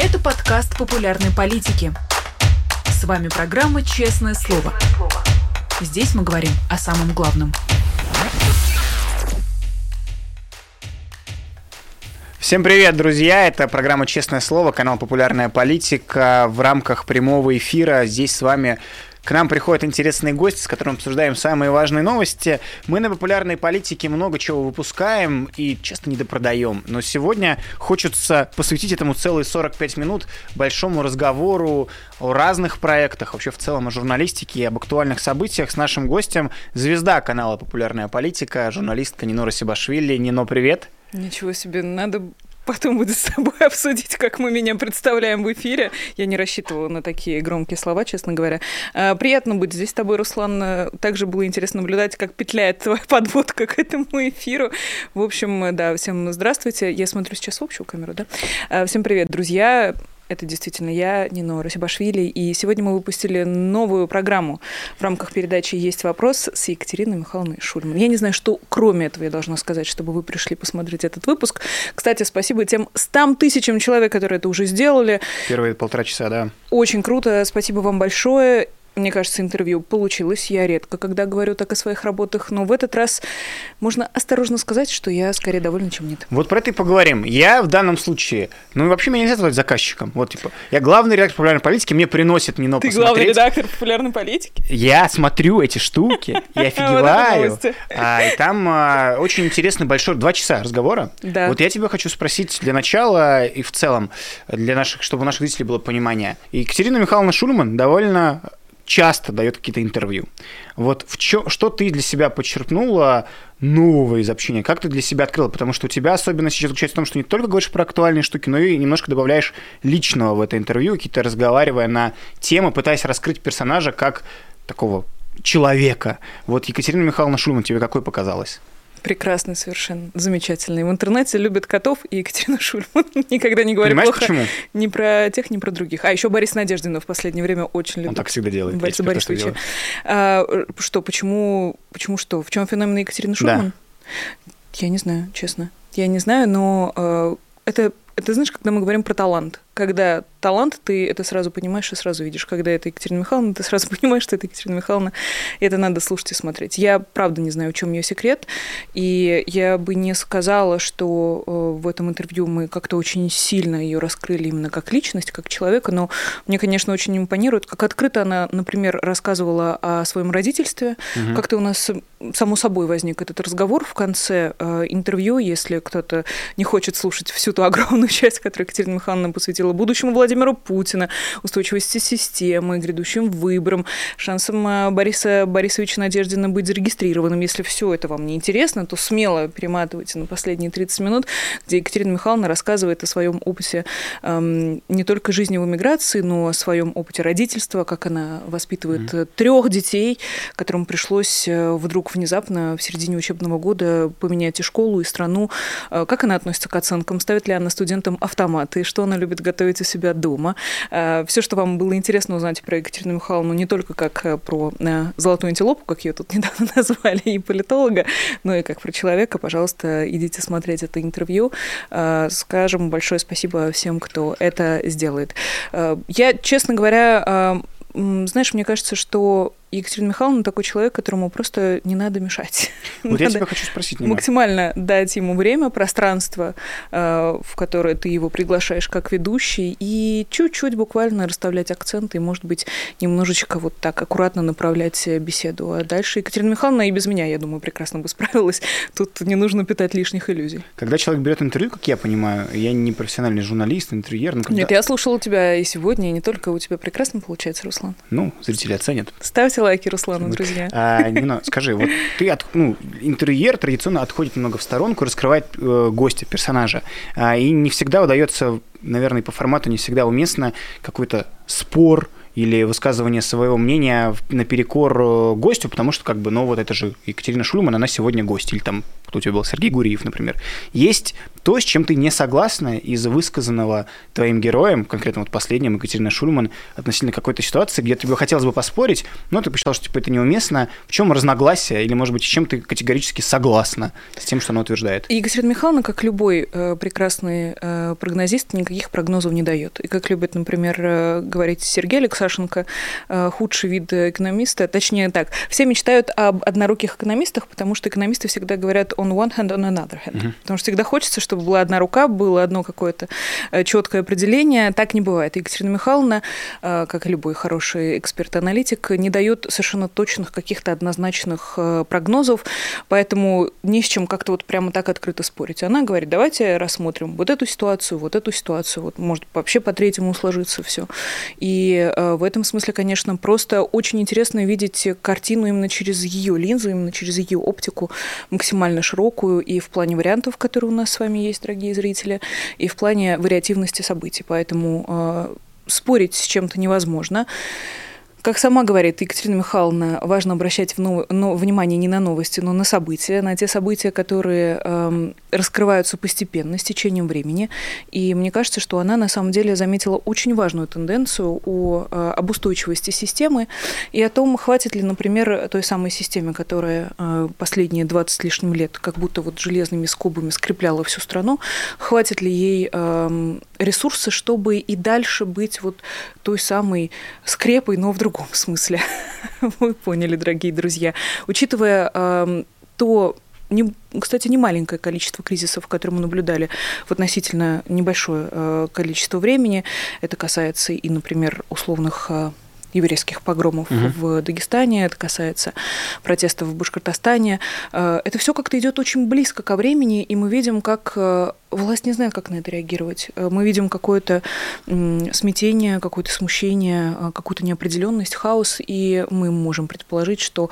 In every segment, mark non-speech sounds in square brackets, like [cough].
Это подкаст популярной политики. С вами программа «Честное слово». Здесь мы говорим о самом главном. Всем привет, друзья! Это программа «Честное слово», канал «Популярная политика». В рамках прямого эфира здесь с вами к нам приходят интересные гости, с которыми обсуждаем самые важные новости. Мы на популярной политике много чего выпускаем и часто недопродаем. Но сегодня хочется посвятить этому целые 45 минут большому разговору о разных проектах, вообще в целом о журналистике и об актуальных событиях с нашим гостем, звезда канала «Популярная политика», журналистка Нино Сибашвили. Нино, привет! Ничего себе, надо потом будет с тобой [laughs] обсудить, как мы меня представляем в эфире. Я не рассчитывала на такие громкие слова, честно говоря. А, приятно быть здесь с тобой, Руслан. Также было интересно наблюдать, как петляет твоя [laughs] подводка к этому эфиру. В общем, да, всем здравствуйте. Я смотрю сейчас в общую камеру, да? А, всем привет, друзья. Это действительно я, Нино Расибашвили, и сегодня мы выпустили новую программу в рамках передачи «Есть вопрос» с Екатериной Михайловной Шульман. Я не знаю, что кроме этого я должна сказать, чтобы вы пришли посмотреть этот выпуск. Кстати, спасибо тем 100 тысячам человек, которые это уже сделали. Первые полтора часа, да. Очень круто, спасибо вам большое мне кажется, интервью получилось. Я редко, когда говорю так о своих работах, но в этот раз можно осторожно сказать, что я скорее довольна, чем нет. Вот про это и поговорим. Я в данном случае, ну вообще меня нельзя назвать заказчиком. Вот типа, я главный редактор популярной политики, мне приносит Нино Ты посмотреть. главный редактор популярной политики? Я смотрю эти штуки, [laughs] я офигеваю. А, и там а, очень интересный большой, два часа разговора. Вот я тебя хочу спросить для начала и в целом, для наших, чтобы у наших зрителей было понимание. Екатерина Михайловна Шульман довольно часто дает какие-то интервью. Вот в чё, что ты для себя подчеркнула нового из общения? Как ты для себя открыла? Потому что у тебя особенность сейчас заключается в том, что не только говоришь про актуальные штуки, но и немножко добавляешь личного в это интервью, какие-то разговаривая на темы, пытаясь раскрыть персонажа как такого человека. Вот Екатерина Михайловна Шульман тебе какой показалась? Прекрасный совершенно, замечательный. В интернете любят котов и Екатерина [laughs] Шульман. Никогда не говорю Понимаешь, плохо почему? ни про тех, ни про других. А еще Борис Надеждинов в последнее время очень любит. Он так всегда делает. Бориса Борисовича. А, что, почему, почему что? В чем феномен Екатерины Шульман? Я не знаю, честно. Я не знаю, но э, это, это, знаешь, когда мы говорим про талант. Когда талант, ты это сразу понимаешь и сразу видишь. Когда это Екатерина Михайловна, ты сразу [laughs] понимаешь, что это Екатерина Михайловна. И это надо слушать и смотреть. Я, правда, не знаю, в чем ее секрет. И я бы не сказала, что э, в этом интервью мы как-то очень сильно ее раскрыли именно как личность, как человека. Но мне, конечно, очень импонирует, как открыто она, например, рассказывала о своем родительстве. Мгм. Как-то у нас само собой возник этот разговор в конце э, интервью, если кто-то не хочет слушать всю ту [laughs] огромную часть, которую Екатерина Михайловна посвятила будущему Владимиру Путина, устойчивости системы, грядущим выборам, шансам э, Бориса Борисовича Надеждина быть зарегистрированным. Если все это вам не интересно, то смело перематывайте на последние 30 минут, где Екатерина Михайловна рассказывает о своем опыте эм, не только жизни в эмиграции, но о своем опыте родительства, как она воспитывает трех детей, которым пришлось э, вдруг внезапно в середине учебного года поменять и школу, и страну. Э, Как она относится к оценкам? Ставит ли она студентам автоматы? Что она любит готовить у себя дома? Все, что вам было интересно узнать про Екатерину Михайловну, не только как э, про э, золотую антилопу, как ее тут [laughs] недавно назвали, и политолога, но и как про человека, пожалуйста, идите смотреть это интервью. Э, Скажем большое спасибо всем, кто это сделает. Э, Я, честно говоря, э, знаешь, мне кажется, что Екатерина Михайловна такой человек, которому просто не надо мешать. [laughs] Вот я Надо тебя хочу спросить, Нина. максимально дать ему время, пространство, э, в которое ты его приглашаешь как ведущий, и чуть-чуть буквально расставлять акценты, и, может быть, немножечко вот так аккуратно направлять беседу. А дальше Екатерина Михайловна и без меня, я думаю, прекрасно бы справилась. Тут не нужно питать лишних иллюзий. Когда человек берет интервью, как я понимаю, я не профессиональный журналист, интервьюер, но когда... Нет, я слушала тебя и сегодня, и не только. У тебя прекрасно получается, Руслан. Ну, зрители оценят. Ставьте лайки Руслану, друзья. А, Нина, скажи, вот ты, от, ну, интерьер традиционно отходит немного в сторонку, раскрывает э, гостя, персонажа, А, и не всегда удается, наверное, по формату не всегда уместно какой-то спор или высказывание своего мнения наперекор э, гостю, потому что, как бы, ну, вот это же Екатерина Шульман, она сегодня гость, или там Вот у тебя был Сергей Гуриев, например. Есть то, с чем ты не согласна из высказанного твоим героем, конкретно вот последним, Екатерина Шульман, относительно какой-то ситуации, где тебе хотелось бы поспорить, но ты посчитал, что типа, это неуместно. В чем разногласие? Или, может быть, с чем ты категорически согласна с тем, что она утверждает? Екатерина Михайловна, как любой э, прекрасный э, прогнозист, никаких прогнозов не дает. И как любит, например, э, говорить Сергей Алексашенко, э, худший вид экономиста, точнее так, все мечтают об одноруких экономистах, потому что экономисты всегда говорят on one hand, on another hand. Uh-huh. Потому что всегда хочется, чтобы была одна рука, было одно какое-то э, четкое определение. Так не бывает. Екатерина Михайловна, э, как и любой хороший эксперт-аналитик, не дает совершенно точных каких-то однозначных э, прогнозов, поэтому не с чем как-то вот прямо так открыто спорить. Она говорит, давайте рассмотрим вот эту ситуацию, вот эту ситуацию, вот может вообще по третьему сложиться все. И в этом смысле, конечно, просто очень интересно видеть картину именно через ее линзу, именно через ее оптику, максимально широкую и в плане вариантов, которые у нас с вами есть, дорогие зрители, и в плане вариативности событий. Поэтому э, спорить с чем-то невозможно. Как сама говорит Екатерина Михайловна, важно обращать в но, внимание не на новости, но на события, на те события, которые э, раскрываются постепенно, с течением времени. И мне кажется, что она на самом деле заметила очень важную тенденцию о, э, об устойчивости системы и о том, хватит ли, например, той самой системе, которая э, последние 20 с лишним лет как будто вот железными скобами скрепляла всю страну, хватит ли ей э, ресурсы, чтобы и дальше быть вот той самой скрепой, но в другом смысле. [laughs] Вы поняли, дорогие друзья. Учитывая э, то, не, кстати, не маленькое количество кризисов, которые мы наблюдали в относительно небольшое э, количество времени. Это касается и, например, условных э, еврейских погромов угу. в Дагестане, это касается протестов в Башкортостане. Э, это все как-то идет очень близко ко времени, и мы видим, как э, власть не знает, как на это реагировать. Э, мы видим какое-то смятение, какое-то смущение, какую-то неопределенность, хаос, и мы можем предположить, что,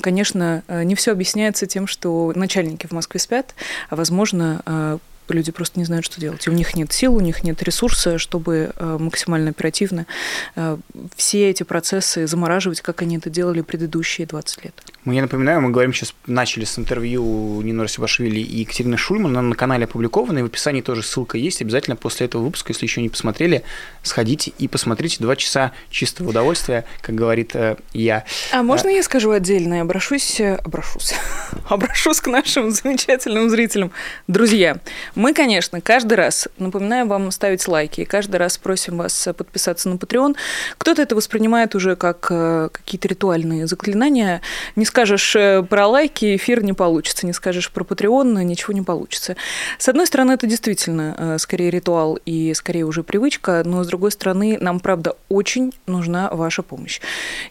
конечно, не все объясняется тем, что начальники в Москве спят, а, возможно, люди просто не знают, что делать. И у них нет сил, у них нет ресурса, чтобы э, максимально оперативно э, все эти процессы замораживать, как они это делали предыдущие 20 лет. Ну, я напоминаю, мы говорим сейчас, начали с интервью Нины Расибашвили и Екатерины Шульман, она на канале опубликована, и в описании тоже ссылка есть. Обязательно после этого выпуска, если еще не посмотрели, сходите и посмотрите два часа чистого удовольствия, как говорит э, я. А можно а... я скажу отдельно? Я обращусь, обращусь, обращусь [laughs] к нашим замечательным зрителям. Друзья, мы, конечно, каждый раз напоминаем вам ставить лайки, и каждый раз просим вас подписаться на Patreon. Кто-то это воспринимает уже как э, какие-то ритуальные заклинания. Не скажешь э, про лайки, эфир не получится. Не скажешь про Patreon, ничего не получится. С одной стороны, это действительно э, скорее ритуал и скорее уже привычка, но с другой стороны, нам, правда, очень нужна ваша помощь.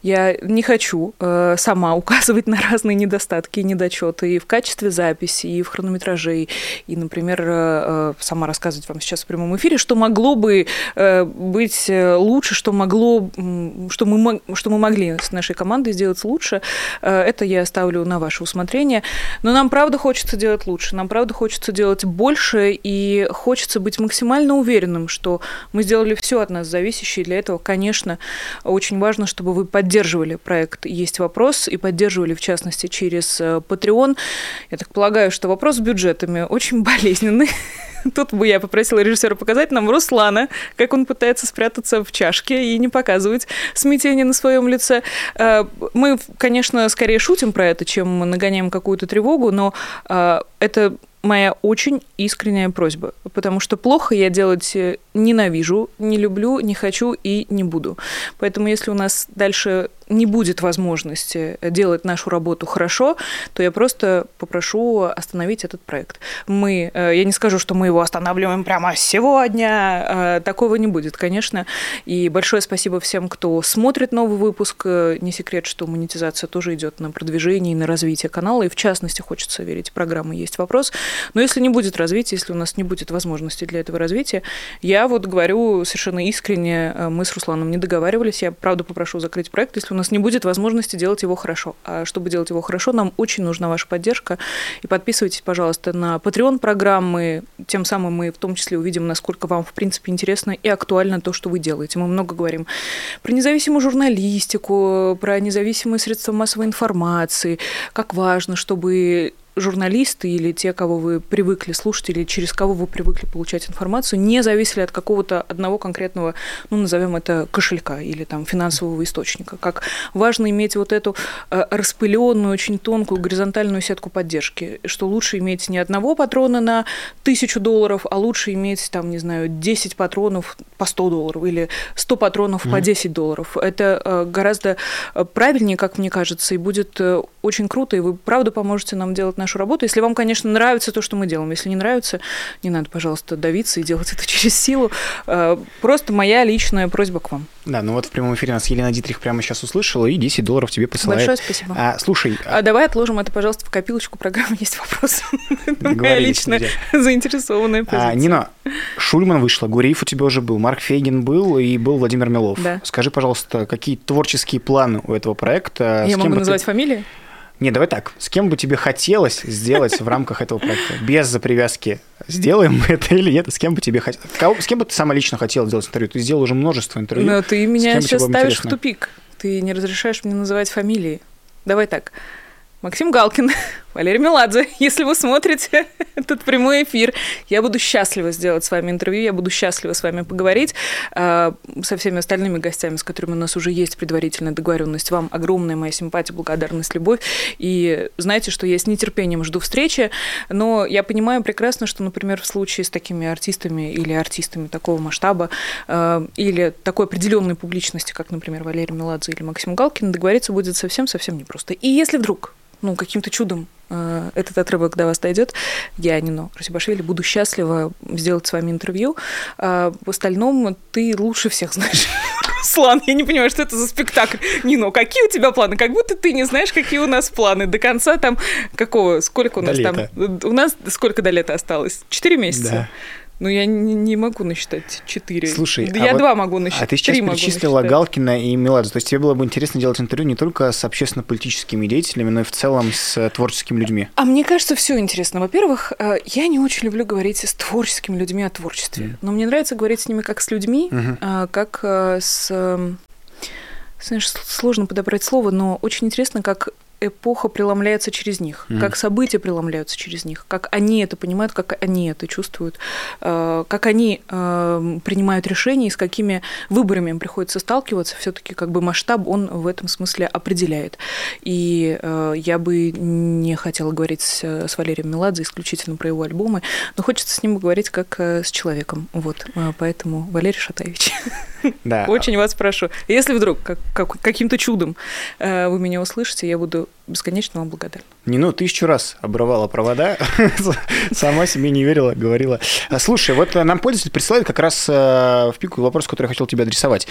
Я не хочу сама указывать на разные недостатки и недочеты и в качестве записи, и в хронометраже, и, например, Э, сама рассказывать вам сейчас в прямом эфире, что могло бы э, быть э, лучше, что могло, что мы, что мы могли с нашей командой сделать лучше, это я оставлю на ваше усмотрение. Но нам правда хочется делать лучше, нам правда хочется делать больше, и хочется быть максимально уверенным, что мы сделали все от нас зависящее. Для этого, конечно, очень важно, чтобы вы поддерживали проект «Есть вопрос» и поддерживали, в частности, через Patreon. Я так полагаю, что вопрос с бюджетами очень [laughs] болезненный, [laughs] Тут бы я попросила режиссера показать нам Руслана, как он пытается спрятаться в чашке и не показывать смятение на своем лице. Э, мы, конечно, скорее шутим про это, чем нагоняем какую-то тревогу, но э, это моя очень искренняя просьба, потому что плохо я делать э, ненавижу, не люблю, не хочу и не буду. Поэтому если у нас дальше не будет возможности делать нашу работу хорошо, то я просто попрошу остановить этот проект. Мы, э, я не скажу, что мы его останавливаем прямо сегодня, э, такого не будет, конечно. И большое спасибо всем, кто смотрит новый выпуск. Не секрет, что монетизация тоже идет на продвижение и на развитие канала, и в частности, хочется верить, программы есть вопрос. Но если не будет развития, если у нас не будет возможности для этого развития, я вот говорю совершенно искренне, э, мы с Русланом не договаривались, я правда попрошу закрыть проект, если у нас не будет возможности делать его хорошо. А чтобы делать его хорошо, нам очень нужна ваша поддержка. И подписывайтесь, пожалуйста, на Patreon программы, тем самым мы в том числе увидим, насколько вам, в принципе, интересно и актуально то, что вы делаете. Мы много говорим про независимую журналистику, про независимые средства массовой информации, как важно, чтобы журналисты или те, кого вы привыкли слушать, или через кого вы привыкли получать информацию, не зависели от какого-то одного конкретного, ну, назовем это кошелька или там финансового источника. Как важно иметь вот эту э, распыленную, очень тонкую горизонтальную сетку поддержки, что лучше иметь не одного патрона на тысячу долларов, а лучше иметь, там, не знаю, 10 патронов по 100 долларов или 100 патронов mm-hmm. по 10 долларов. Это э, гораздо правильнее, как мне кажется, и будет очень круто, и вы правда поможете нам делать нашу работу. Если вам, конечно, нравится то, что мы делаем. Если не нравится, не надо, пожалуйста, давиться и делать это [laughs] через силу. Э, просто моя личная просьба к вам. Да, ну вот в прямом эфире нас Елена Дитрих прямо сейчас услышала, и 10 долларов тебе посылает. Большое спасибо. А, слушай... А давай отложим это, пожалуйста, в копилочку [laughs] программы «Есть вопрос». Моя личная заинтересованная позиция. А, Нина, Шульман вышла, Гуриев у тебя уже был, Марк Фейгин был, и был Владимир Милов. Да. Скажи, пожалуйста, какие творческие планы у этого проекта? Я могу называть фамилии? Не, давай так. С кем бы тебе хотелось сделать в рамках этого проекта? Без привязки. Сделаем мы это или нет? С кем бы тебе хотелось? С кем бы ты сама лично хотела сделать интервью? Ты сделал уже множество интервью. Но ты меня сейчас ставишь интересно? в тупик. Ты не разрешаешь мне называть фамилии. Давай так. Максим Галкин, Валерий Меладзе, [laughs] если вы смотрите [laughs] этот прямой эфир, я буду счастлива сделать с вами интервью, я буду счастлива с вами поговорить э, со всеми остальными гостями, с которыми у нас уже есть предварительная договоренность. Вам огромная моя симпатия, благодарность, любовь. И знаете, что я с нетерпением жду встречи, но я понимаю прекрасно, что, например, в случае с такими артистами или артистами такого масштаба э, или такой определенной публичности, как, например, Валерий Меладзе или Максим Галкин, договориться будет совсем-совсем непросто. И если вдруг ну, каким-то чудом э, этот отрывок до вас дойдет, я, Нино Расибашвили, буду счастлива сделать с вами интервью. А в остальном ты лучше всех знаешь. [laughs] Слан, я не понимаю, что это за спектакль. Нино, какие у тебя планы? Как будто ты не знаешь, какие у нас планы. До конца там какого? Сколько у нас там? У нас сколько до лета осталось? Четыре месяца. Да. Ну, я не, не могу насчитать четыре. Слушай, да а я вот, два могу насчитать. А ты сейчас перечислила Галкина и Меладзе. То есть тебе было бы интересно делать интервью не только с общественно-политическими деятелями, но и в целом с творческими людьми. А мне кажется, все интересно. Во-первых, э, я не очень люблю говорить с творческими людьми о творчестве. Mm. Но мне нравится говорить с ними как с людьми, mm-hmm. как э, с эм, знаешь, сложно подобрать слово, но очень интересно, как эпоха преломляется через них, mm. как события преломляются через них, как они это понимают, как они это чувствуют, э, как они э, принимают решения и с какими выборами им приходится сталкиваться. Все-таки как бы масштаб он в этом смысле определяет. И э, я бы не хотела говорить с, с Валерием Меладзе исключительно про его альбомы, но хочется с ним говорить как с человеком. Вот, поэтому Валерий Шатаевич. Да. [laughs] Очень вас прошу. Если вдруг как, как, каким-то чудом вы меня услышите, я буду бесконечно вам благодарна. Не, ну, тысячу раз обрывала провода, [laughs] сама себе не верила, говорила. А, слушай, вот нам пользователь присылает как раз э, в пику вопрос, который я хотел тебе адресовать.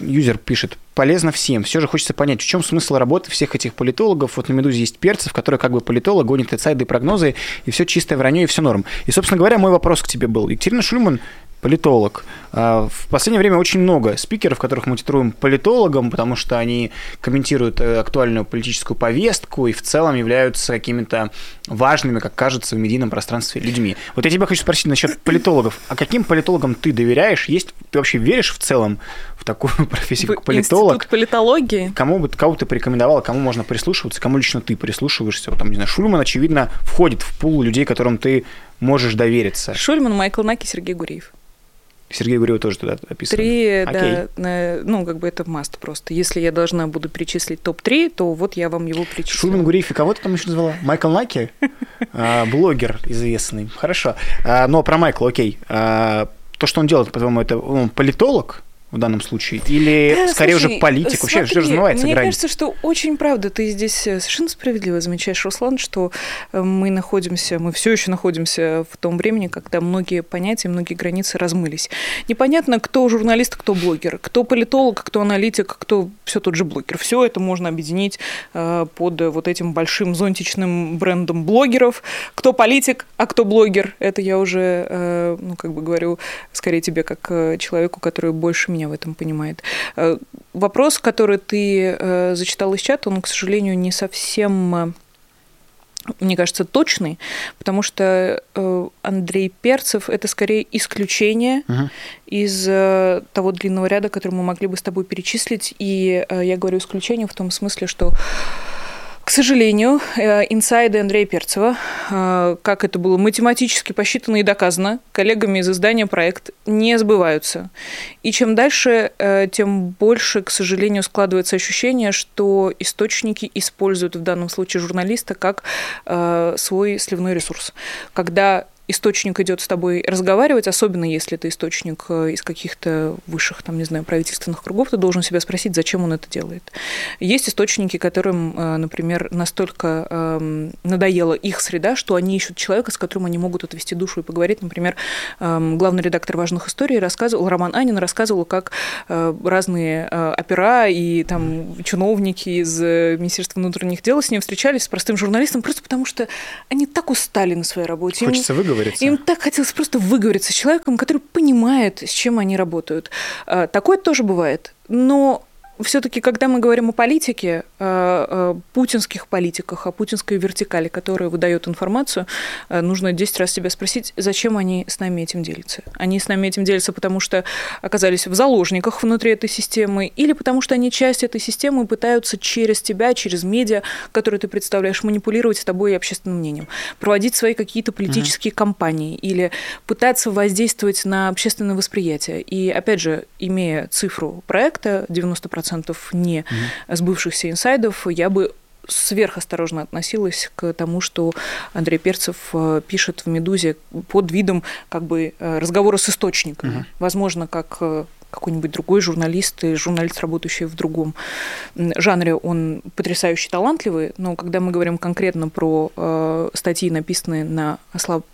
Юзер пишет, полезно всем. Все же хочется понять, в чем смысл работы всех этих политологов. Вот на «Медузе» есть перцев, который как бы политолог, гонит инсайды и прогнозы, и все чистое вранье, и все норм. И, собственно говоря, мой вопрос к тебе был. Екатерина Шульман политолог. А, в последнее время очень много спикеров, которых мы титруем политологом, потому что они комментируют э, актуальную политическую повестку и в целом являются какими-то важными, как кажется, в медийном пространстве людьми. Вот я тебя хочу спросить насчет политологов. А каким политологам ты доверяешь? Есть, ты вообще веришь в целом в такую [laughs] профессию, как политолог? Институт политологии? Кому бы, кого ты порекомендовала, кому можно прислушиваться, кому лично ты прислушиваешься? Там, не знаю, Шульман, очевидно, входит в пул людей, которым ты можешь довериться. Шульман, Майкл Наки, Сергей Гуриев. Сергей Гурева тоже туда описан. Три, Окей. да, ну, как бы это маст просто. Если я должна буду перечислить топ-3, то вот я вам его перечислю. Шульман Гуреев и кого ты там еще назвала? Майкл Наки? [laughs] А, блогер известный. Хорошо. А, но про Майкла, окей. А, то, что он делает, по-твоему, это он политолог? В данном случае? Или да, скорее слушай, уже политик? Вообще, смотри, что размывается Мне грань? кажется, что очень правда, ты здесь э, совершенно справедливо замечаешь, Руслан, что э, мы находимся, мы все еще находимся в том времени, когда многие понятия, многие границы размылись. Непонятно, кто журналист, кто блогер, кто политолог, кто аналитик, кто все тот же блогер. Все это можно объединить э, под вот этим большим зонтичным брендом блогеров. Кто политик, а кто блогер, это я уже, ну, как бы говорю, скорее тебе, как человеку, который больше меня в этом понимает. Э, вопрос, который ты э, зачитал из чата, он, к сожалению, не совсем э, мне кажется, точный, потому что Андрей Перцев это скорее исключение uh-huh. из того длинного ряда, который мы могли бы с тобой перечислить. И я говорю исключение в том смысле, что К сожалению, э, инсайды Андрея Перцева, э, как это было математически посчитано и доказано коллегами из издания «Проект», не сбываются. И чем дальше, э, тем больше, к сожалению, складывается ощущение, что источники используют в данном случае журналиста как свой сливной ресурс. Когда источник идет с тобой разговаривать, особенно если это источник э, из каких-то высших, там, не знаю, правительственных кругов, ты должен себя спросить, зачем он это делает. Есть источники, которым, э, например, настолько эм, надоела их среда, что они ищут человека, с которым они могут отвести душу и поговорить. Например, эм, главный редактор «Важных историй» рассказывал, Роман Анин рассказывал, как э, разные опера и там чиновники из Министерства внутренних дел с ним встречались с простым журналистом просто потому, что они так устали на своей работе. Хочется выговорить выговориться. Им так хотелось просто выговориться с человеком, который понимает, с чем они работают. А, такое тоже бывает. Но все-таки, когда мы говорим о политике, о путинских политиках, о путинской вертикали, которая выдает информацию, э, нужно 10 раз себя спросить, зачем они с нами этим делятся. Они с нами этим делятся, потому что оказались в заложниках внутри этой системы, или потому что они часть этой системы пытаются через тебя, через медиа, которые ты представляешь, манипулировать с тобой и общественным мнением, проводить свои какие-то политические mm-hmm. кампании или пытаться воздействовать на общественное восприятие. И, опять же, имея цифру проекта 90%, 100% не сбывшихся инсайдов, я бы сверхосторожно относилась к тому, что Андрей Перцев э, пишет в «Медузе» под видом как бы э, разговора с источником. Угу. Возможно, как э, какой-нибудь другой журналист и журналист, работающий в другом жанре, он потрясающе талантливый, но когда мы говорим конкретно про э, статьи, написанные на,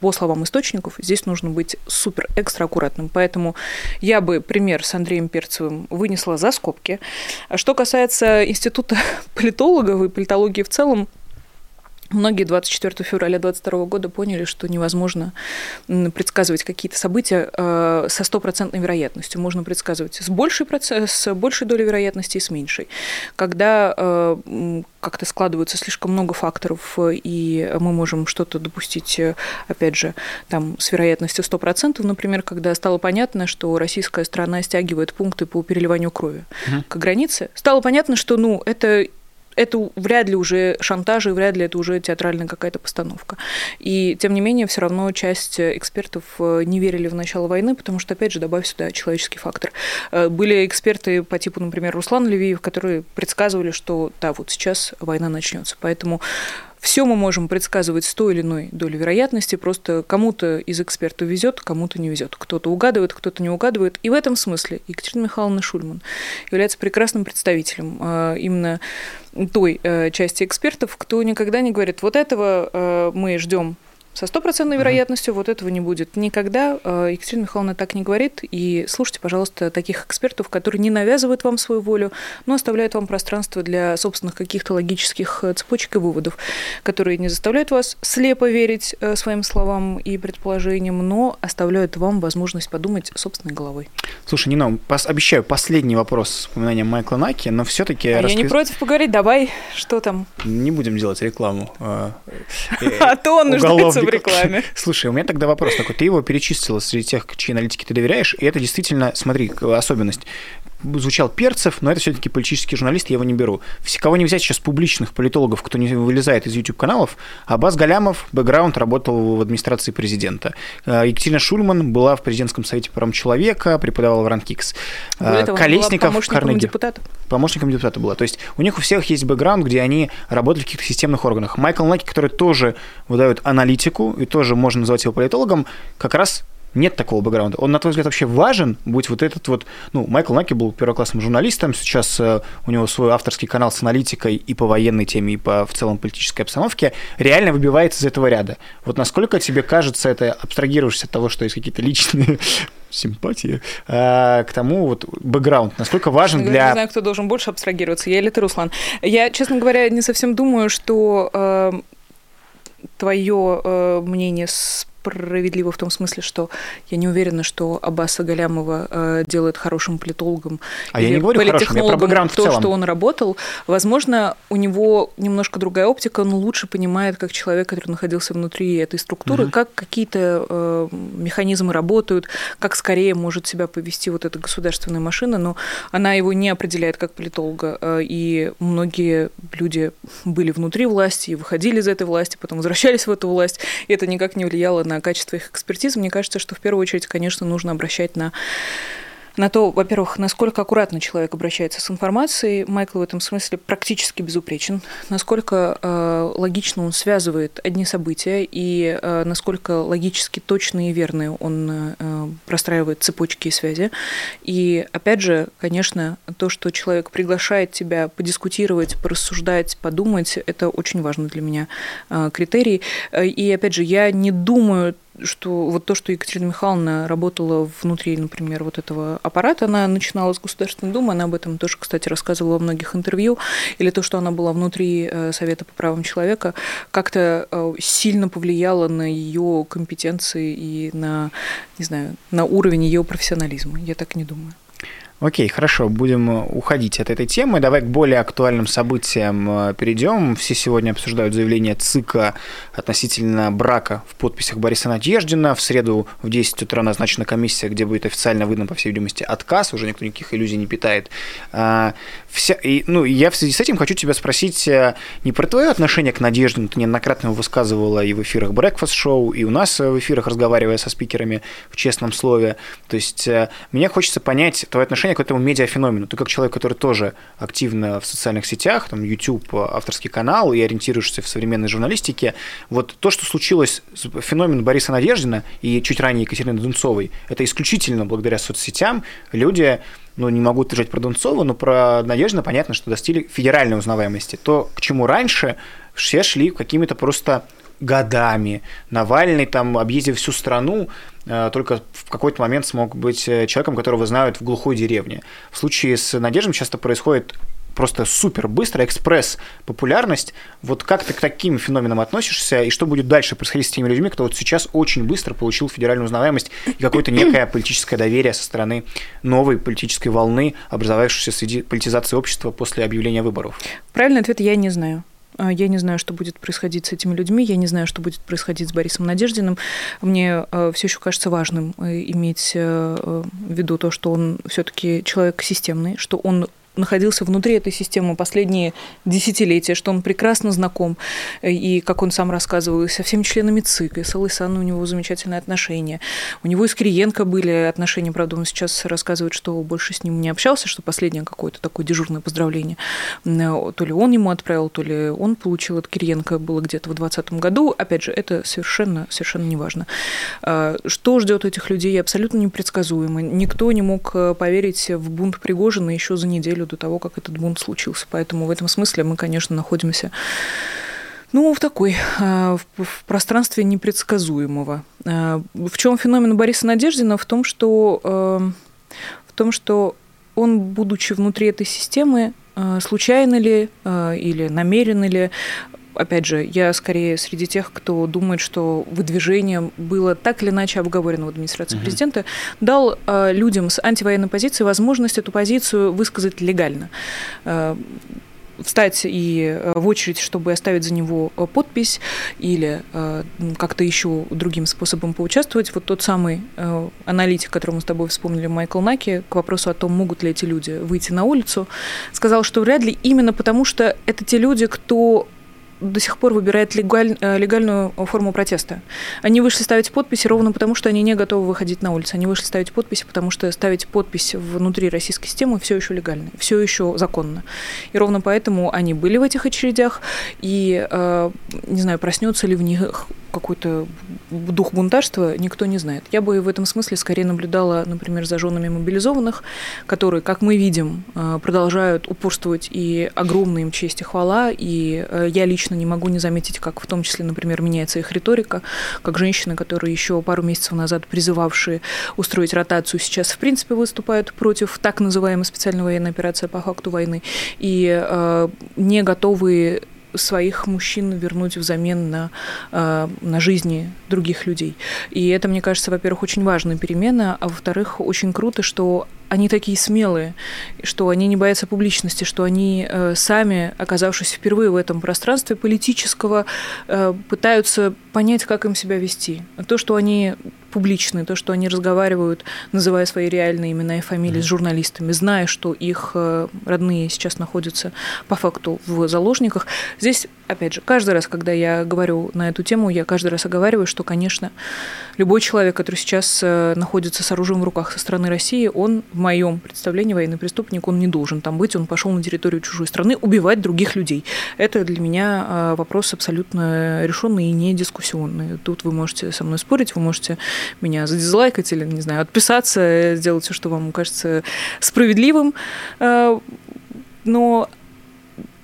по словам источников, здесь нужно быть супер экстра аккуратным. Поэтому я бы пример с Андреем Перцевым вынесла за скобки. А что касается Института [laughs] политологов и политологии в целом, Многие 24 февраля 2022 года поняли, что невозможно предсказывать какие-то события э, со стопроцентной вероятностью. Можно предсказывать с большей, с большей долей вероятности и с меньшей. Когда э, как-то складывается слишком много факторов, и мы можем что-то допустить, э, опять же, там, с вероятностью 100%, например, когда стало понятно, что российская страна стягивает пункты по переливанию крови угу. к границе, стало понятно, что ну, это это вряд ли уже шантаж, и вряд ли это уже театральная какая-то постановка. И, тем не менее, все равно часть экспертов э, не верили в начало войны, потому что, опять же, добавь сюда человеческий фактор. Э, были эксперты по типу, например, Руслан Левиев, которые предсказывали, что да, вот сейчас война начнется. Поэтому все мы можем предсказывать с той или иной долей вероятности, просто кому-то из экспертов везет, кому-то не везет. Кто-то угадывает, кто-то не угадывает. И в этом смысле Екатерина Михайловна Шульман является прекрасным представителем э, именно той э, части экспертов, кто никогда не говорит, вот этого э, мы ждем со стопроцентной вероятностью вот этого не будет никогда. Э, Екатерина Михайловна так не говорит. И слушайте, пожалуйста, таких экспертов, которые не навязывают вам свою волю, но оставляют вам пространство для собственных каких-то логических э, цепочек и выводов, которые не заставляют вас слепо верить э, своим словам и предположениям, но оставляют вам возможность подумать собственной головой. Слушай, Нина, пос- обещаю последний вопрос с упоминанием Майкла Наки, но все-таки... А рассказ... я не против поговорить, давай, что там? Не будем делать рекламу. [laughs] А то он нуждается в рекламе. [laughs] Слушай, у меня тогда вопрос такой. Ты его перечислила среди тех, чьи аналитики ты доверяешь, и это действительно, смотри, особенность звучал Перцев, но это все-таки политический журналист, я его не беру. Кого не взять сейчас публичных политологов, кто не вылезает из YouTube-каналов, Абаз Галямов, бэкграунд, работал в администрации президента. Э, Екатерина Шульман была в президентском совете по правам человека, преподавала в РАНКИКС. Этого Колесников, помощником Карнеги. депутата. Помощником депутата была. То есть у них у всех есть бэкграунд, где они работали в каких-то системных органах. Майкл Наки, который тоже выдает аналитику, и тоже можно назвать его политологом, как раз нет такого бэкграунда. Он, на твой взгляд, вообще важен, будь вот этот вот... Ну, Майкл Наки был первоклассным журналистом, сейчас э, у него свой авторский канал с аналитикой и по военной теме, и по в целом политической обстановке, реально выбивается из этого ряда. Вот насколько тебе кажется, это абстрагируешься от того, что есть какие-то личные [laughs] симпатии, а, к тому вот бэкграунд, насколько важен я для... Не знаю, кто должен больше абстрагироваться, я или ты, Руслан. Я, честно говоря, не совсем думаю, что э, твое э, мнение с справедливо в том смысле, что я не уверена, что Аббаса Галямова э, делает хорошим политологом. А я не говорю хорошим, я про. То, что он работал. Возможно, у него немножко другая оптика, он лучше понимает, как человек, который находился внутри этой структуры, угу. как какие-то э, механизмы работают, как скорее может себя повести вот эта государственная машина, но она его не определяет как политолога. Э, и многие люди были внутри власти и выходили из этой власти, потом возвращались в эту власть, и это никак не влияло на качество их экспертизы. Мне кажется, что в первую очередь, конечно, нужно обращать на на то, во-первых, насколько аккуратно человек обращается с информацией. Майкл в этом смысле практически безупречен. Насколько э, логично он связывает одни события и э, насколько логически точные и верные он э, простраивает цепочки и связи. И опять же, конечно, то, что человек приглашает тебя подискутировать, порассуждать, подумать, это очень важно для меня э, критерий. И опять же, я не думаю что вот то, что Екатерина Михайловна работала внутри, например, вот этого аппарата, она начинала с Государственной Думы, она об этом тоже, кстати, рассказывала во многих интервью, или то, что она была внутри э, Совета по правам человека, как-то э, сильно повлияло на ее компетенции и на, не знаю, на уровень ее профессионализма. Я так не думаю. Окей, хорошо, будем э, уходить от этой темы. Давай к более актуальным событиям э, перейдем. Все сегодня обсуждают заявление ЦИКа относительно брака в подписях Бориса Надеждина. В среду в 10 утра назначена комиссия, где будет официально выдан, по всей видимости, отказ. Уже никто никаких иллюзий не питает. А, вся, и, ну, я в связи с этим хочу тебя спросить э, не про твое отношение к Надеждину. Ты неоднократно его высказывала и в эфирах Breakfast Show, и у нас в эфирах, разговаривая со спикерами в честном слове. То есть мне хочется понять твое отношение отношение к этому медиафеномену. Ты как человек, который тоже активно в социальных сетях, там YouTube, авторский канал и ориентируешься в современной журналистике, вот то, что случилось с феноменом Бориса Надеждина и чуть ранее Екатерины Дунцовой, это исключительно благодаря соцсетям люди ну, не могу утверждать про Дунцова, но про Надеждина понятно, что достигли федеральной узнаваемости. То, к чему раньше все шли какими-то просто годами. Навальный там, объездив всю страну, э, только в какой-то момент смог быть э, человеком, которого знают в глухой деревне. В случае с Надеждой часто происходит просто супер быстро, экспресс популярность. Вот как ты к таким феноменам относишься, и что будет дальше происходить с теми людьми, кто вот сейчас очень быстро получил федеральную узнаваемость и какое-то [coughs] некое политическое доверие со стороны новой политической волны, образовавшейся среди политизации общества после объявления выборов? Правильный ответ я не знаю. А, я не знаю, что будет происходить с этими людьми, я не знаю, что будет происходить с Борисом Надеждиным. Мне а, все еще кажется важным э, иметь э, в виду то, что он все-таки человек системный, что он находился внутри этой системы последние десятилетия, что он прекрасно знаком, и, как он сам рассказывал, и со всеми членами ЦИК, и с Алысаной у него замечательные отношения. У него и с Кириенко были отношения, правда, он сейчас рассказывает, что больше с ним не общался, что последнее какое-то такое дежурное поздравление то ли он ему отправил, то ли он получил от Кириенко, было где-то в 2020 году. Опять же, это совершенно, совершенно неважно. А, что ждет этих людей, абсолютно непредсказуемо. Никто не мог э, поверить в бунт Пригожина еще за неделю неделю до того, как этот бунт случился. Поэтому в этом смысле мы, конечно, находимся ну, в такой, а, в пространстве непредсказуемого. А, в чем феномен Бориса Надеждина? В том, что, а, в том, что он, будучи внутри этой системы, случайно ли или намеренно ли, опять же, я скорее среди тех, кто думает, что выдвижение было так или иначе обговорено в администрации угу. президента, дал э, людям с антивоенной позицией возможность эту позицию высказать легально. Э, встать и э, в очередь, чтобы оставить за него э, подпись или э, как-то еще другим способом поучаствовать. Вот тот самый аналитик, которого мы с тобой вспомнили, Майкл Наки, к вопросу о том, могут ли эти люди выйти на улицу, сказал, что вряд ли именно потому, что это те люди, кто до сих пор выбирает легаль, э, легальную форму протеста. Они вышли ставить подписи ровно потому, что они не готовы выходить на улицу. Они вышли ставить подписи, потому что ставить подпись внутри российской системы все еще легально, все еще законно. И ровно поэтому они были в этих очередях, и э, не знаю, проснется ли в них какой-то дух бунтарства, никто не знает. Я бы в этом смысле скорее наблюдала, например, за женами мобилизованных, которые, как мы видим, э, продолжают упорствовать, и огромная им честь и хвала, и э, я лично не могу не заметить, как в том числе, например, меняется их риторика, как женщины, которые еще пару месяцев назад призывавшие устроить ротацию, сейчас, в принципе, выступают против так называемой специальной военной операции по факту войны, и э, не готовые своих мужчин вернуть взамен на, э, на жизни других людей. И это, мне кажется, во-первых, очень важная перемена, а во-вторых, очень круто, что они такие смелые, что они не боятся публичности, что они э, сами, оказавшись впервые в этом пространстве политического, э, пытаются понять, как им себя вести. То, что они публичны, то, что они разговаривают, называя свои реальные имена и фамилии mm-hmm. с журналистами, зная, что их э, родные сейчас находятся по факту в заложниках. Здесь, опять же, каждый раз, когда я говорю на эту тему, я каждый раз оговариваю, что, конечно, любой человек, который сейчас находится с оружием в руках со стороны России, он, в моем представлении, военный преступник, он не должен там быть, он пошел на территорию чужой страны убивать других людей. Это для меня э, вопрос абсолютно решенный и не дискуссионный. Тут вы можете со мной спорить, вы можете меня задизлайкать или, не знаю, отписаться, сделать все, что вам кажется справедливым. Э, но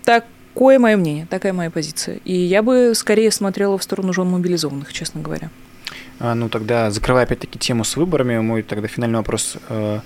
такое мое мнение, такая моя позиция. И я бы скорее смотрела в сторону жен мобилизованных, честно говоря. А, ну, тогда, закрывая опять-таки тему с выборами, мой тогда финальный вопрос э,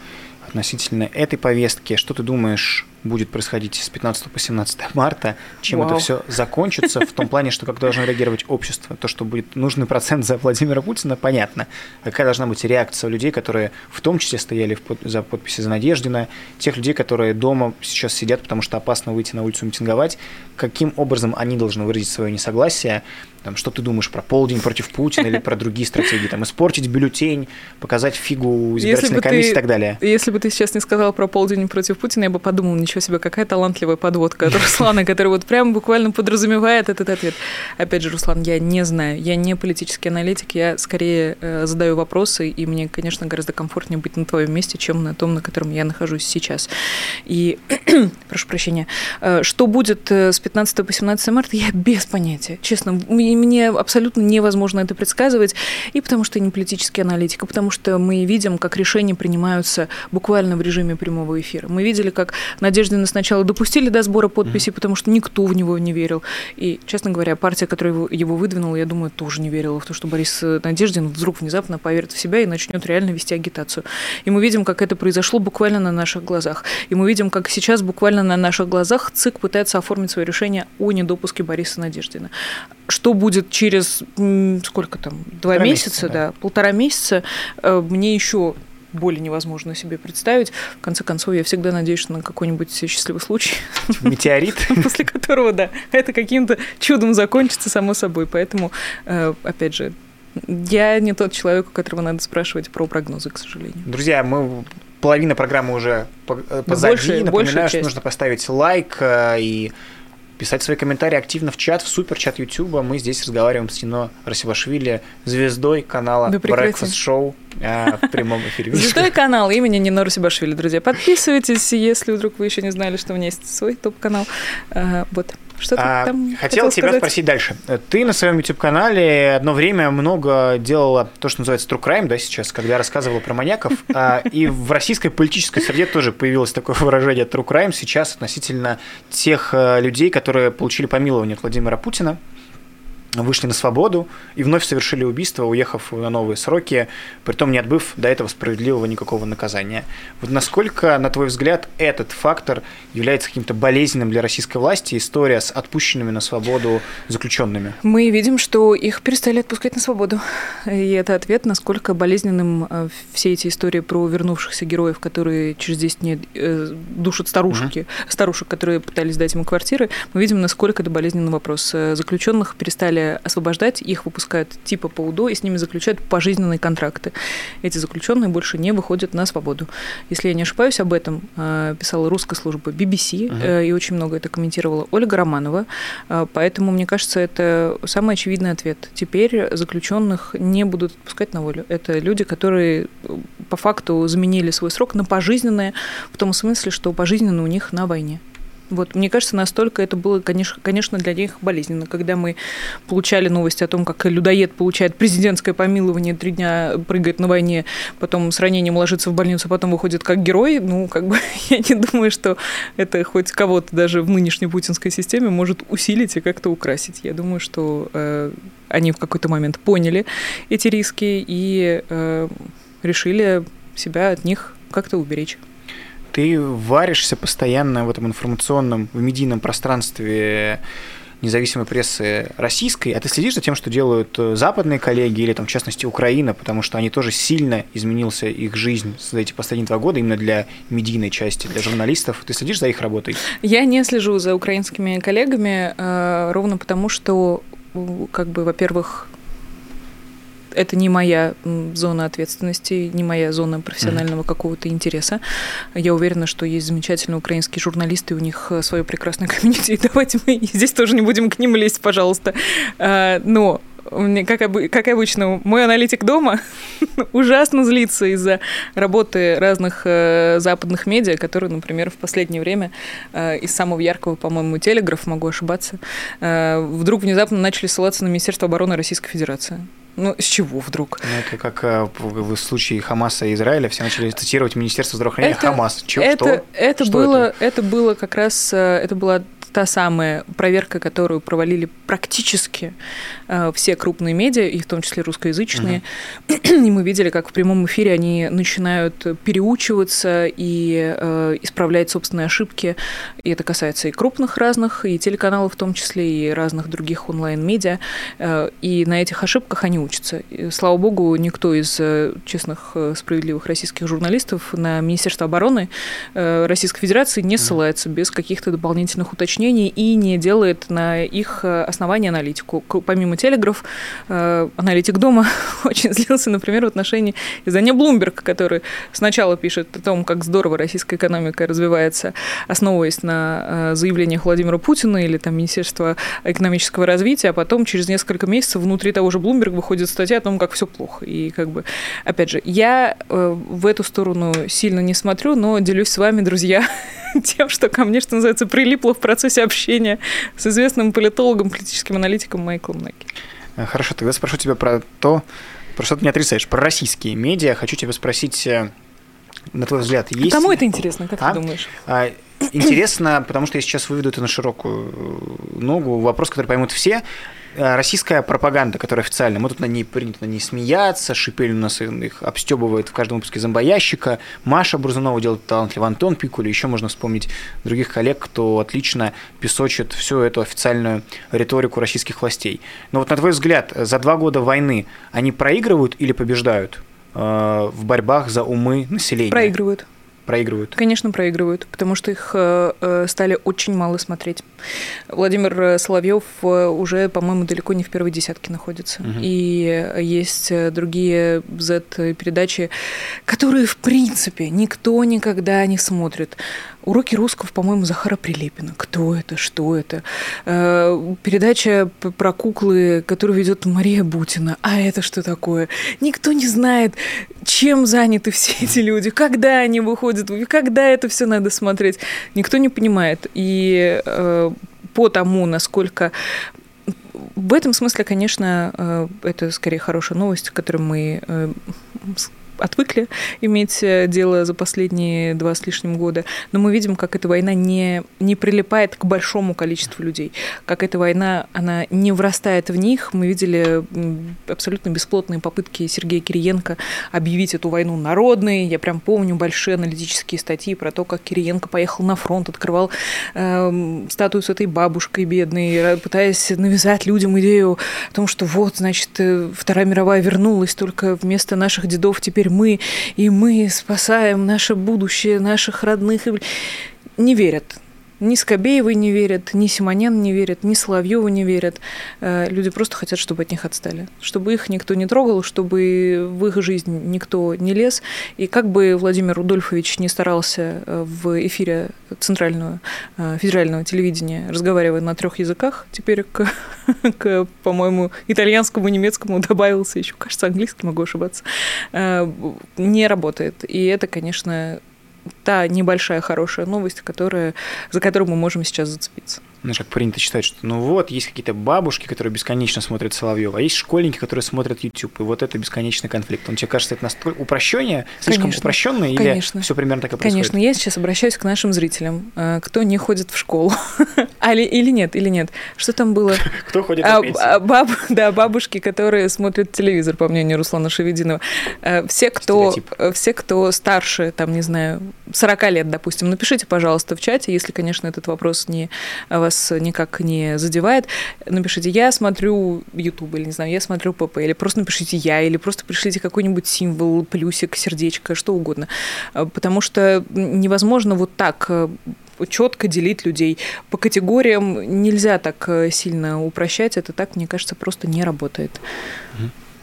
относительно этой повестки. Что ты думаешь будет происходить с 15 по 17 марта, чем Вау. это все закончится, в том плане, что как должно реагировать общество. То, что будет нужный процент за Владимира Путина, понятно. А какая должна быть реакция людей, которые в том числе стояли под... за подписи за Надеждина, тех людей, которые дома сейчас сидят, потому что опасно выйти на улицу митинговать, каким образом они должны выразить свое несогласие, там, что ты думаешь про полдень против Путина или про другие стратегии, там, испортить бюллетень, показать фигу избирательной комиссии и так далее. Если бы ты сейчас не сказал про полдень против Путина, я бы подумал, ничего себе, какая талантливая подводка от Руслана, который вот прям буквально подразумевает этот ответ. Опять же, Руслан, я не знаю, я не политический аналитик, я скорее э, задаю вопросы, и мне, конечно, гораздо комфортнее быть на твоем месте, чем на том, на котором я нахожусь сейчас. И, [clears throat] прошу прощения, э, что будет э, с 15 по 17 марта, я без понятия, честно. Мне абсолютно невозможно это предсказывать, и потому что я не политический аналитик, и потому что мы видим, как решения принимаются буквально в режиме прямого эфира. Мы видели, как Надежда на сначала допустили до сбора подписей, mm-hmm. потому что никто в него не верил. И, честно говоря, партия, которая его, его выдвинула, я думаю, тоже не верила в то, что Борис Надеждин вдруг внезапно поверит в себя и начнет реально вести агитацию. И мы видим, как это произошло буквально на наших глазах. И мы видим, как сейчас буквально на наших глазах ЦИК пытается оформить свое решение о недопуске Бориса Надеждина. Что будет через сколько там, два полтора месяца, месяца да. да, полтора месяца, э, мне еще более невозможно себе представить. В конце концов, я всегда надеюсь на какой-нибудь счастливый случай. [laughs] Метеорит. [laughs] После которого, да, это каким-то чудом закончится само собой. Поэтому, э, опять же, я не тот человек, у которого надо спрашивать про прогнозы, к сожалению. Друзья, мы половина программы уже э, позади. Больше, Напоминаю, что нужно поставить лайк э, и писать свои комментарии активно в чат, в суперчат Ютуба. Мы здесь разговариваем с Нино Расивашвили, звездой канала да Breakfast Show а, в прямом эфире. Звездой канал имени Нино Расивашвили, друзья. Подписывайтесь, если вдруг вы еще не знали, что у меня есть свой топ-канал. А, вот. Что а, там хотел, хотел тебя сказать? спросить дальше. Ты на своем YouTube-канале одно время много делала то, что называется true crime, да, сейчас, когда рассказывала про маньяков. [laughs] А, и в российской политической среде тоже появилось такое [laughs] выражение true crime сейчас относительно тех э, людей, которые получили помилование от Владимира Путина вышли на свободу и вновь совершили убийство, уехав на новые сроки, притом не отбыв до этого справедливого никакого наказания. Вот насколько, на твой взгляд, этот фактор является каким-то болезненным для российской власти, история с отпущенными на свободу заключенными? Мы видим, что их перестали отпускать на свободу. И это ответ, насколько болезненным э, все эти истории про вернувшихся героев, которые через 10 дней э, душат старушки, угу. старушек, которые пытались дать ему квартиры. Мы видим, насколько это болезненный вопрос. Э, заключенных перестали освобождать, их выпускают типа по УДО и с ними заключают пожизненные контракты. Эти заключенные больше не выходят на свободу. Если я не ошибаюсь, об этом э, писала русская служба BBC, uh-huh. и очень много это комментировала Ольга Романова. Э, поэтому, мне кажется, это самый очевидный ответ. Теперь заключенных не будут отпускать на волю. Это люди, которые по факту заменили свой срок на пожизненное, в том смысле, что пожизненно у них на войне. Вот, мне кажется, настолько это было, конечно, конечно, для них болезненно. Когда мы получали новости о том, как людоед получает президентское помилование, три дня прыгает на войне, потом с ранением ложится в больницу, потом выходит как герой, ну, как бы [laughs] я не думаю, что это хоть кого-то даже в нынешней путинской системе может усилить и как-то украсить. Я думаю, что э, они в какой-то момент поняли эти риски и э, решили себя от них как-то уберечь ты варишься постоянно в этом информационном, в медийном пространстве независимой прессы российской, а ты следишь за тем, что делают э, западные коллеги или, там, в частности, Украина, потому что они тоже сильно изменился их жизнь за эти последние два года именно для медийной части, для журналистов. Ты следишь за их работой? Я не слежу за украинскими коллегами, э, ровно потому, что, как бы, во-первых, это не моя зона ответственности, не моя зона профессионального mm-hmm. какого-то интереса. Я уверена, что есть замечательные украинские журналисты, у них э, свое прекрасное [laughs] комьюнити. Давайте мы здесь тоже не будем к ним лезть, пожалуйста. А, но мне, как, как обычно, мой аналитик дома [laughs] ужасно злится из-за работы разных э, западных медиа, которые, например, в последнее время э, из самого яркого, по-моему, телеграф, могу ошибаться, э, вдруг внезапно начали ссылаться на Министерство обороны Российской Федерации. Ну, с чего вдруг? Ну, это как э, в случае Хамаса и Израиля все начали цитировать Министерство здравоохранения это, Хамас. Чё, это, что? Это, что было, это? это было как раз, э, это была та самая проверка, которую провалили практически э, все крупные медиа, и в том числе русскоязычные. Угу. И мы видели, как в прямом эфире они начинают переучиваться и э, исправлять собственные ошибки. И это касается и крупных разных, и телеканалов в том числе, и разных других онлайн-медиа. Э, и на этих ошибках они учатся. И, слава богу, никто из э, честных, э, справедливых российских журналистов на Министерство обороны э, Российской Федерации не ссылается без каких-то дополнительных уточнений уточнений и не делает на их э, основании аналитику. Помимо телеграф, э, аналитик дома [laughs] очень злился, например, в отношении издания Bloomberg, который сначала пишет о том, как здорово российская экономика развивается, основываясь на э, заявлениях Владимира Путина или там Министерства экономического развития, а потом через несколько месяцев внутри того же Bloomberg выходит статья о том, как все плохо. И как бы, опять же, я в эту сторону сильно не смотрю, но делюсь с вами, друзья, [laughs] тем, что ко мне, что называется, прилипло в процессе общения с известным политологом, политическим аналитиком Майклом Неки. Э, хорошо, тогда спрошу тебя про то, про что ты не отрицаешь, про российские медиа. Хочу тебя спросить, э, на твой взгляд, есть... Кому это интересно, как а? ты думаешь? А, интересно, потому что я сейчас выведу это на широкую ногу. Вопрос, который поймут все. Э, российская пропаганда, которая официально, мы тут на ней принято на ней смеяться, Шипель у нас их обстебывает в каждом выпуске зомбоящика, Маша Бурзунова делает талантливый Антон Пикули, еще можно вспомнить других коллег, кто отлично песочит всю эту официальную риторику российских властей. Но вот на твой взгляд, за два года войны они проигрывают или побеждают э, в борьбах за умы населения? Проигрывают проигрывают? Конечно, проигрывают, потому что их э, э, стали очень мало смотреть. Владимир Соловьев э, уже, по-моему, далеко не в первой десятке находится. Угу. И есть другие Z-передачи, которые, в принципе, никто никогда не смотрит. Уроки русского, по-моему, Захара Прилепина. Кто это? Что это? Передача про куклы, которую ведет Мария Бутина. А это что такое? Никто не знает, чем заняты все [laughs] эти люди, когда они выходят когда это все надо смотреть, никто не понимает. И э, по тому, насколько в этом смысле, конечно, э, это скорее хорошая новость, которую мы э, отвыкли иметь э, дело за последние два с лишним года, но мы видим, как эта война не, не прилипает к большому количеству людей, как эта война, она не врастает в них. Мы видели абсолютно бесплотные попытки Сергея Кириенко объявить эту войну народной. Я прям помню большие аналитические статьи про то, как Кириенко поехал на фронт, открывал э, статую с этой бабушкой бедной, пытаясь навязать людям идею о том, что вот, значит, э, Вторая мировая вернулась, только вместо наших дедов теперь мы, и мы спасаем наше будущее, наших родных. Не верят. Ни Скобеевы не верят, ни Симонян не верят, ни Соловьеву не верят. Э, люди просто хотят, чтобы от них отстали. Чтобы их никто не трогал, чтобы в их жизнь никто не лез. И как бы Владимир Рудольфович не старался э, в эфире центрального э, федерального телевидения, разговаривая на трех языках, теперь к, [laughs] к по-моему, итальянскому, немецкому добавился еще, кажется, английский, могу ошибаться, не работает. И это, конечно, та небольшая хорошая новость, которая, за которую мы можем сейчас зацепиться знаешь, как принято считать, что ну вот, есть какие-то бабушки, которые бесконечно смотрят Соловьева, а есть школьники, которые смотрят YouTube, и вот это бесконечный конфликт. Он тебе кажется, это настолько упрощение, слишком конечно, упрощенное, или конечно. все примерно так и происходит? Конечно, я сейчас обращаюсь к нашим зрителям, э, кто не ходит в школу, [laughs] а, или нет, или нет. Что там было? [laughs] Кто ходит а, а, баб, [laughs] Да, бабушки, которые смотрят телевизор, по мнению Руслана Шевединова. Э, все, кто, э, все, кто старше, там, не знаю, 40 лет, допустим, напишите, пожалуйста, в чате, если, конечно, этот вопрос не вас вас никак не задевает, напишите «я смотрю YouTube» или, не знаю, «я смотрю ПП», или просто напишите «я», или просто пришлите какой-нибудь символ, плюсик, сердечко, что угодно. Потому что невозможно вот так четко делить людей. По категориям нельзя так сильно упрощать, это так, мне кажется, просто не работает.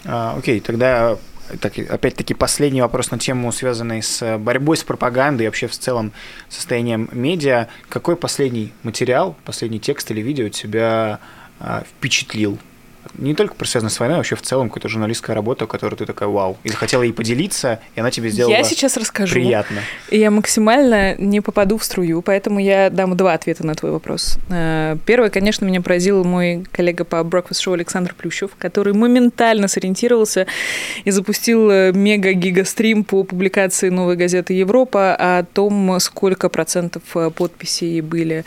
А, окей, тогда так, опять-таки последний вопрос на тему, связанный с борьбой с пропагандой и вообще в целом состоянием медиа. Какой последний материал, последний текст или видео тебя а, впечатлил? Не только связано с войной, а вообще в целом какая-то журналистская работа, которую ты такая вау. И захотела ей поделиться, и она тебе сделала Я сейчас расскажу. Приятно. И я максимально не попаду в струю, поэтому я дам два ответа на твой вопрос. Э, первый, конечно, меня поразил мой коллега по Breakfast Show Александр Плющев, который моментально сориентировался и запустил э, мега-гига-стрим по публикации новой газеты «Европа» о том, сколько процентов э, подписей были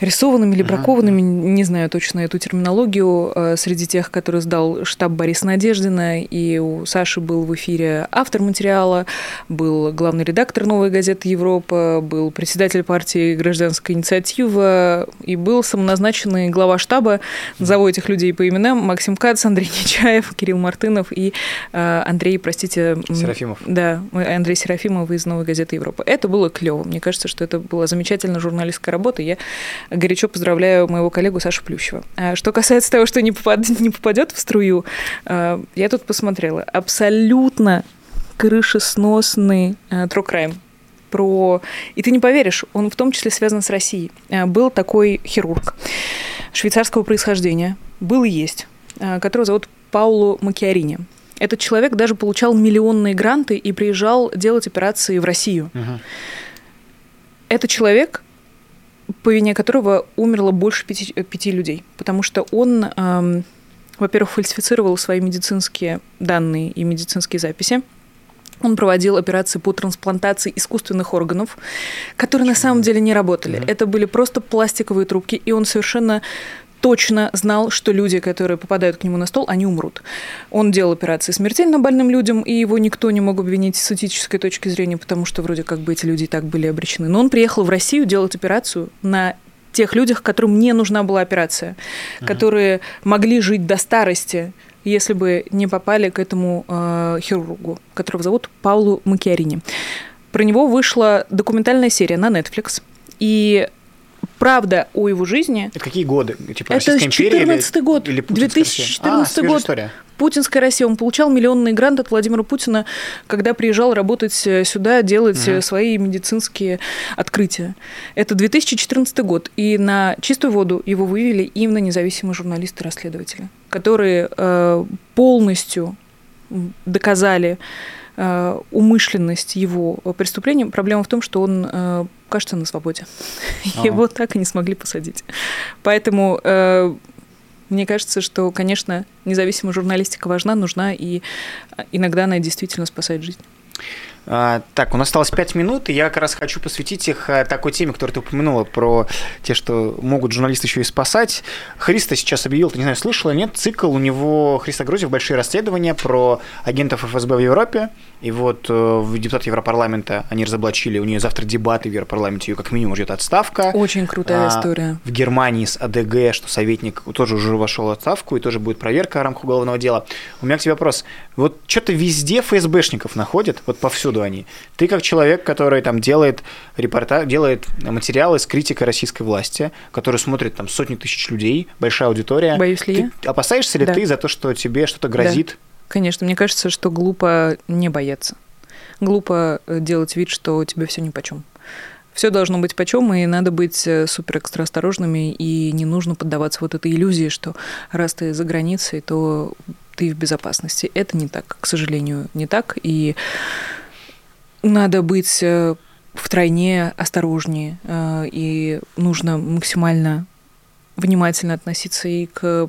рисованными или бракованными, не знаю точно эту терминологию, э, среди тех, которые сдал штаб Бориса Надеждина, и у Саши был в эфире автор материала, был главный редактор «Новой газеты Европа», был председатель партии «Гражданская инициатива» и был самоназначенный глава штаба, назову этих людей по именам, Максим Кац, Андрей Нечаев, Кирилл Мартынов и э, Андрей, простите... Серафимов. Да, Андрей Серафимов из «Новой газеты Европа». Это было клево. Мне кажется, что это была замечательная журналистская работа. Я горячо поздравляю моего коллегу Сашу Плющева. А что касается того, что не, попад... [laughs] не попадет в струю, а, я тут посмотрела. Абсолютно крышесносный true crime про... И ты не поверишь, он в том числе связан с Россией. Был такой хирург швейцарского происхождения, был и есть, которого зовут Пауло Макиарини. Этот человек даже получал миллионные гранты и приезжал делать операции в Россию. Угу. Это человек, по вине которого умерло больше пяти, пяти людей, потому что он, эм, во-первых, фальсифицировал свои медицинские данные и медицинские записи. Он проводил операции по трансплантации искусственных органов, которые на самом деле не работали. Mm-hmm. Это были просто пластиковые трубки, и он совершенно точно знал, что люди, которые попадают к нему на стол, они умрут. Он делал операции смертельно больным людям, и его никто не мог обвинить с этической точки зрения, потому что вроде как бы эти люди и так были обречены. Но он приехал в Россию делать операцию на тех людях, которым не нужна была операция, uh-huh. которые могли жить до старости, если бы не попали к этому э, хирургу, которого зовут Паулу Макиарини. Про него вышла документальная серия на Netflix, и правда о его жизни. Это какие годы? Типа это 14 год, или 2014 а, год. История. Путинская Россия. Он получал миллионный грант от Владимира Путина, когда приезжал работать э, сюда, делать угу. свои медицинские открытия. Это 2014 год. И на чистую воду его вывели именно независимые журналисты-расследователи, которые э, полностью доказали умышленность его преступления. Проблема в том, что он э, кажется на свободе. А-а. Его так и не смогли посадить. Поэтому э, мне кажется, что, конечно, независимая журналистика важна, нужна, и иногда она действительно спасает жизнь. А, так, у нас осталось 5 минут, и я как раз хочу посвятить их э, такой теме, которую ты упомянула, про те, что могут журналисты еще и спасать. Христа сейчас объявил, ты не знаю, слышала, нет, цикл у него, Христа Грузев, большие расследования про агентов ФСБ в Европе, и вот э, депутат Европарламента они разоблачили, у нее завтра дебаты в Европарламенте, ее как минимум ждет отставка. Очень крутая а, история. В Германии с АДГ, что советник тоже уже вошел в отставку, и тоже будет проверка в рамках уголовного дела. У меня к тебе вопрос. Вот что-то везде ФСБшников находят, вот повсюду они. Ты как человек, который там делает репорта, делает материалы с критикой российской власти, который смотрит там сотни тысяч людей, большая аудитория. Боюсь ли ты я? Опасаешься ли да. ты за то, что тебе что-то грозит? Да Конечно, мне кажется, что глупо не бояться. Глупо э, делать вид, что тебе все ни почем. Все должно быть почем, и надо быть э, супер экстра осторожными, и не нужно поддаваться вот этой иллюзии, что раз ты за границей, то ты в безопасности. Это не так, к сожалению, не так. И надо быть э, втройне осторожнее, и нужно максимально внимательно относиться и к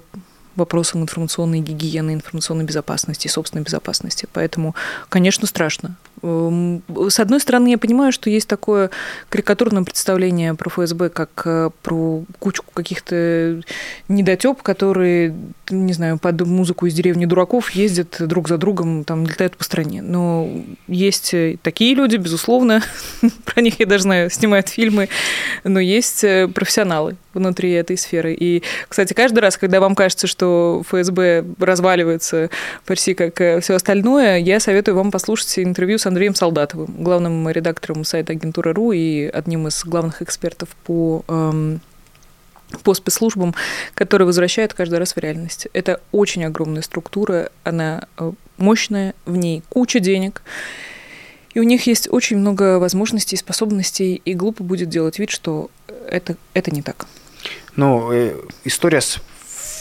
вопросам информационной гигиены, информационной безопасности, собственной безопасности. Поэтому, конечно, страшно. Эм, с одной стороны, я понимаю, что есть такое карикатурное представление про ФСБ, как э, про кучку каких-то недотеп, которые, не знаю, под музыку из деревни дураков ездят друг за другом, там, летают по стране. Но есть такие люди, безусловно, [laughs] про них я даже знаю, снимают фильмы, но есть э, профессионалы, внутри этой сферы. И, кстати, каждый раз, когда вам кажется, что ФСБ разваливается почти как э, все остальное, я советую вам послушать интервью с Андреем Солдатовым, главным редактором сайта агентуры РУ и одним из главных экспертов по эм, по спецслужбам, которые возвращают каждый раз в реальность. Это очень огромная структура, она э, мощная, в ней куча денег, и у них есть очень много возможностей способностей, и глупо будет делать вид, что это, это не так. Ну, э, история с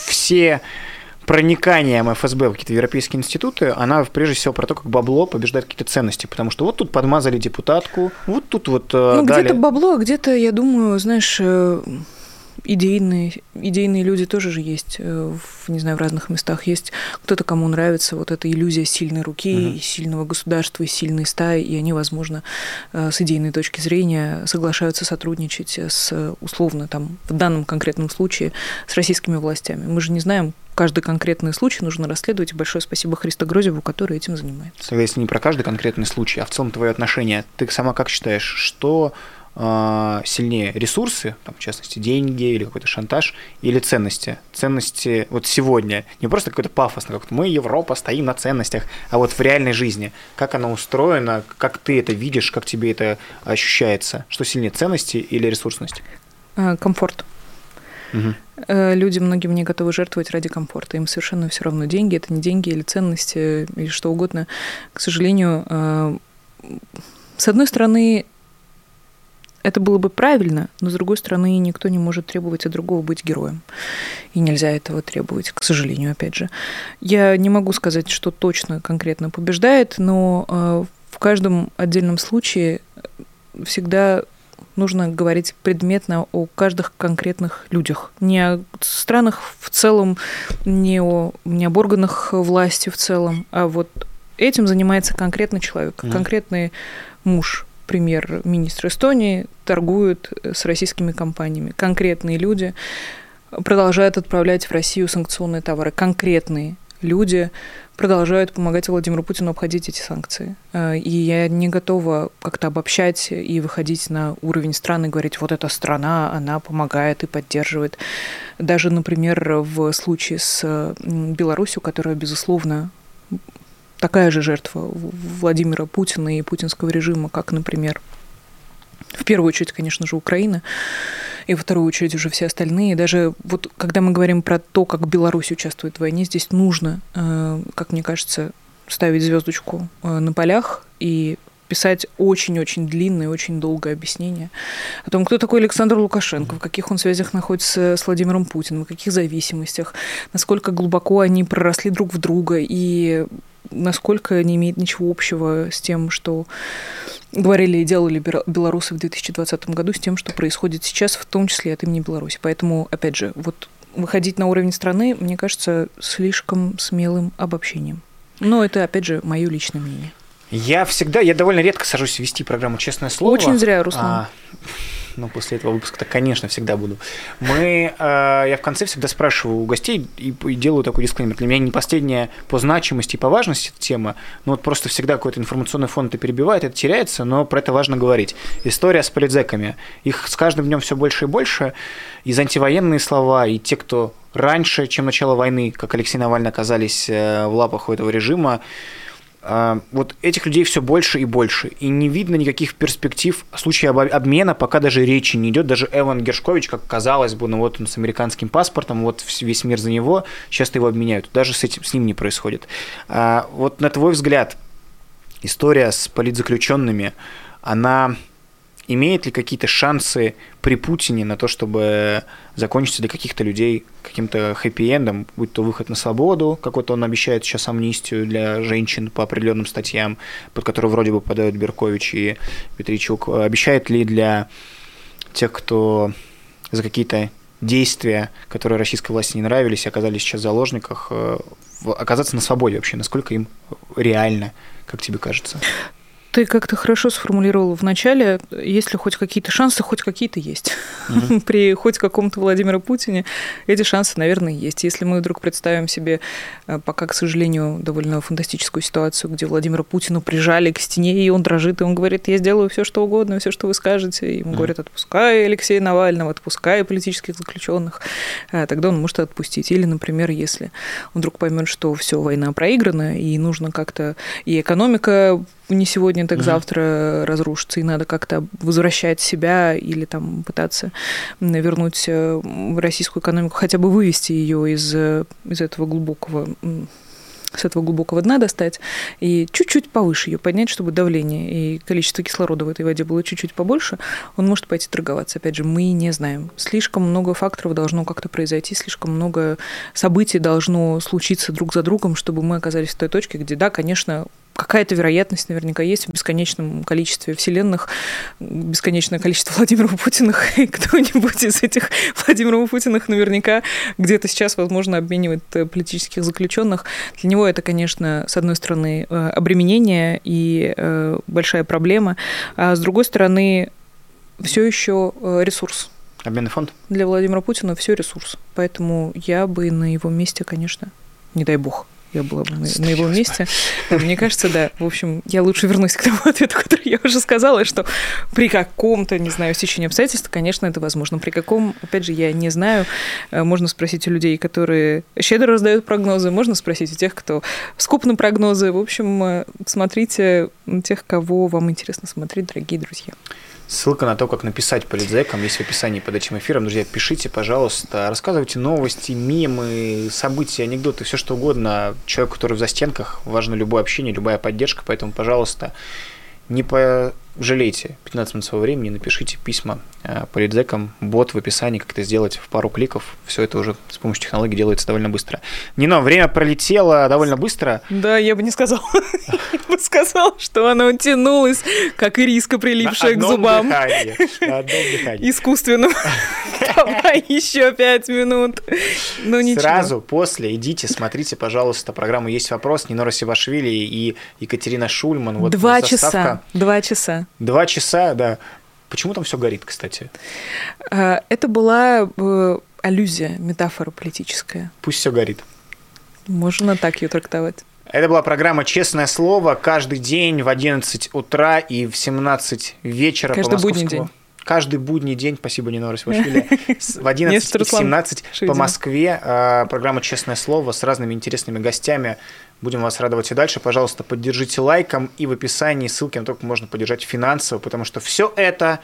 все прониканием ФСБ в какие-то европейские институты, она прежде всего про то, как бабло побеждает какие-то ценности, потому что вот тут подмазали депутатку, вот тут вот э, Ну, дали... где-то бабло, а где-то, я думаю, знаешь, э, идейные, идейные люди тоже же есть, э, в, не знаю, в разных местах есть. Кто-то, кому нравится вот эта иллюзия сильной руки, uh-huh. и сильного государства, и сильной стаи, и они, возможно, э, с идейной точки зрения соглашаются сотрудничать с, условно, там, в данном конкретном случае, с российскими властями. Мы же не знаем, каждый конкретный случай нужно расследовать. И большое спасибо Христо Грозеву, который этим занимается. Если не про каждый конкретный случай, а в целом твое отношение, ты сама как считаешь, что сильнее ресурсы, там, в частности, деньги или какой-то шантаж, или ценности. Ценности вот сегодня, не просто какой-то пафос, как мы, Европа, стоим на ценностях, а вот в реальной жизни. Как она устроена, как ты это видишь, как тебе это ощущается? Что сильнее, ценности или ресурсность? А, комфорт. Угу. Люди многим не готовы жертвовать ради комфорта. Им совершенно все равно деньги, это не деньги или ценности, или что угодно. К сожалению, э, с одной стороны, это было бы правильно, но с другой стороны, никто не может требовать от другого быть героем. И нельзя этого требовать, к сожалению, опять же. Я не могу сказать, что точно конкретно побеждает, но э, в каждом отдельном случае всегда нужно говорить предметно о каждых конкретных людях. Не о странах в целом, не, о, не об органах власти в целом, а вот этим занимается конкретный человек, mm. конкретный муж, премьер-министр Эстонии торгуют э, с российскими компаниями. Конкретные люди продолжают отправлять в Россию санкционные товары. Конкретные люди продолжают помогать Владимиру Путину обходить эти санкции. Э, и я не готова как-то обобщать и выходить на уровень страны говорить, вот эта страна, она помогает и поддерживает. Даже, например, в случае с Беларусью, которая, безусловно, такая же жертва Владимира Путина и путинского режима, как, например, в первую очередь, конечно же, Украина, и во вторую очередь уже все остальные. Даже вот когда мы говорим про то, как Беларусь участвует в войне, здесь нужно, э, как мне кажется, ставить звездочку э, на полях и писать очень-очень длинное, очень долгое объяснение о том, кто такой Александр Лукашенко, в каких он связях находится с Владимиром Путиным, в каких зависимостях, насколько глубоко они проросли друг в друга и насколько не имеет ничего общего с тем, что говорили и делали белорусы в 2020 году, с тем, что происходит сейчас, в том числе от имени Беларуси. Поэтому, опять же, вот выходить на уровень страны, мне кажется, слишком смелым обобщением. Но это, опять же, мое личное мнение. Я всегда, я довольно редко сажусь вести программу «Честное слово». Очень зря, Руслан. А, ну, после этого выпуска-то, конечно, всегда буду. Мы, э, я в конце всегда спрашиваю у гостей и, и делаю такой дисклеймер. Для меня не последняя по значимости и по важности тема, но вот просто всегда какой-то информационный фон это перебивает, это теряется, но про это важно говорить. История с политзеками. Их с каждым днем все больше и больше. Из антивоенные слова, и те, кто раньше, чем начало войны, как Алексей Навальный, оказались э, в лапах у этого режима, вот этих людей все больше и больше, и не видно никаких перспектив в случае обмена, пока даже речи не идет. Даже Эван Гершкович, как казалось бы, ну вот он с американским паспортом, вот весь мир за него, часто его обменяют. Даже с, этим, с ним не происходит. А, вот на твой взгляд, история с политзаключенными, она имеет ли какие-то шансы при Путине на то, чтобы закончиться для каких-то людей каким-то хэппи-эндом, будь то выход на свободу, какой-то он обещает сейчас амнистию для женщин по определенным статьям, под которые вроде бы подают Беркович и Петричук, обещает ли для тех, кто за какие-то действия, которые российской власти не нравились, оказались сейчас в заложниках, э, оказаться на свободе вообще, насколько им реально, как тебе кажется? Ты как-то хорошо сформулировал в начале, если хоть какие-то шансы, хоть какие-то есть. Угу. [laughs] При хоть каком-то Владимире Путине эти шансы, наверное, есть. Если мы вдруг представим себе э, пока, к сожалению, довольно фантастическую ситуацию, где Владимира Путина прижали к стене, и он дрожит, и он говорит, я сделаю все, что угодно, все, что вы скажете. И ему угу. говорят, отпускай Алексея Навального, отпускай политических заключенных. Э, тогда он может отпустить. Или, например, если он вдруг поймет, что все, война проиграна, и нужно как-то... И экономика не сегодня, так mm-hmm. завтра разрушится, и надо как-то возвращать себя или там пытаться вернуть э, российскую экономику, хотя бы вывести ее из, э, из этого глубокого с этого глубокого дна достать и чуть-чуть повыше ее поднять, чтобы давление и количество кислорода в этой воде было чуть-чуть побольше, он может пойти торговаться. Опять же, мы не знаем. Слишком много факторов должно как-то произойти, слишком много событий должно случиться друг за другом, чтобы мы оказались в той точке, где, да, конечно, какая-то вероятность наверняка есть в бесконечном количестве вселенных, бесконечное количество Владимиров Путиных, [laughs] и кто-нибудь из этих Владимиров Путиных наверняка где-то сейчас, возможно, обменивает э, политических заключенных. Для него это, конечно, с одной стороны, э, обременение и э, большая проблема, а с другой стороны, все еще ресурс. Обменный фонд? Для Владимира Путина все ресурс. Поэтому я бы на его месте, конечно, не дай бог, я была бы на, на его месте. Мне кажется, да. В общем, я лучше вернусь к тому [laughs] ответу, который я уже сказала, что при каком-то, не знаю, стечении обстоятельств, конечно, это возможно. При каком, опять же, я не знаю. Э, можно спросить у людей, которые щедро раздают прогнозы, можно спросить у тех, кто скуп на прогнозы. В общем, э, смотрите тех, кого вам интересно смотреть, дорогие друзья. Ссылка на то, как написать политзекам, есть в описании под этим эфиром. Друзья, пишите, пожалуйста, рассказывайте новости, мемы, события, анекдоты, все что угодно. Человек, который в застенках, важно любое общение, любая поддержка, поэтому, пожалуйста, не пожалейте 15 минут своего времени, напишите письма э, политзекам, бот в описании, как это сделать в пару кликов. Все это уже с помощью технологий делается довольно быстро. Нино, время пролетело довольно быстро. Да, я бы не сказал. [laughs] Я бы сказал, что оно тянулось, как ириска, прилипшая к зубам. [laughs] Искусственным. [laughs] Давай еще пять минут. Ну ничего. Сразу после идите, смотрите, пожалуйста, программу «Есть вопрос» Нинора Сивашвили и Екатерина Шульман. Два часа. Два часа. Два часа, да. Почему там все горит, кстати? А, это была э, аллюзия, метафора политическая. Пусть все горит. Можно так ее трактовать. Это была программа «Честное слово» каждый день в 11 утра и в 17 вечера каждый по московскому. Будний день. Каждый будний день, спасибо, Нина Расвашвили, в 11 и 17 по Москве. А, программа «Честное слово» с разными интересными гостями. Будем вас радовать и дальше. Пожалуйста, поддержите лайком и в описании ссылки на то, как можно поддержать финансово, потому что все это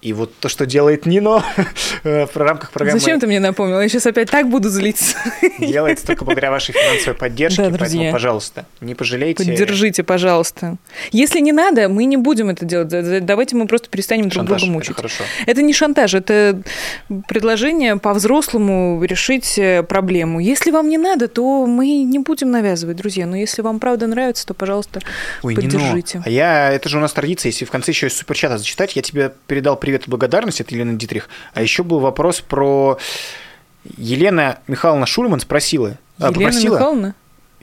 и вот то, что делает Нино [laughs] э, в рамках программы... Зачем ты мне напомнил? Я сейчас опять так буду злиться. Делается только благодаря вашей финансовой поддержке, да, друзья. поэтому, пожалуйста, не пожалейте. Поддержите, пожалуйста. Если не надо, мы не будем это делать. Давайте мы просто перестанем друг друга мучить. Это, хорошо. это не шантаж, это предложение по-взрослому решить э, проблему. Если вам не надо, то мы не будем навязывать, друзья. Но если вам правда нравится, то, пожалуйста, Ой, поддержите. Нино. А я, это же у нас традиция, если в конце еще из суперчата зачитать, я тебе передал привет и благодарность от Елены Дитрих. А еще был вопрос про... Елена Михайловна Шульман спросила... А, Елена попросила, Михайловна?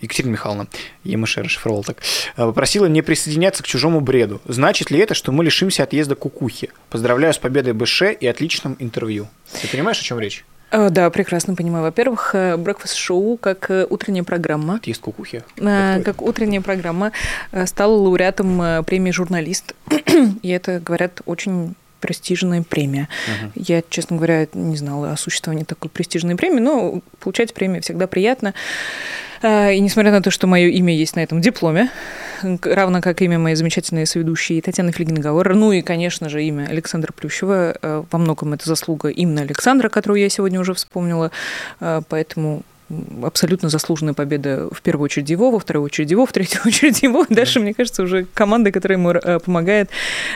Екатерина Михайловна, ЕМШ расшифровал так, а, попросила не присоединяться к чужому бреду. Значит ли это, что мы лишимся отъезда кукухи? Поздравляю с победой БШ и отличным интервью. Ты понимаешь, о чем речь? А, да, прекрасно понимаю. Во-первых, э, Breakfast Show как э, утренняя программа. Отъезд кукухи. Как, утренняя программа э, стала лауреатом премии «Журналист». [clears throat] и это, говорят, очень престижная премия. Uh-huh. Я, честно говоря, не знала о существовании такой престижной премии, но получать премию всегда приятно. А, и несмотря на то, что мое имя есть на этом дипломе, равно как имя моей замечательной соведущей Татьяны Флигенгауэр, ну и, конечно же, имя Александра Плющева, э, во многом это заслуга именно Александра, которую я сегодня уже вспомнила, э, поэтому абсолютно заслуженная победа в первую очередь его, во вторую очередь его, в третью [laughs] очередь его. Дальше, мне кажется, уже команда, которая ему э, помогает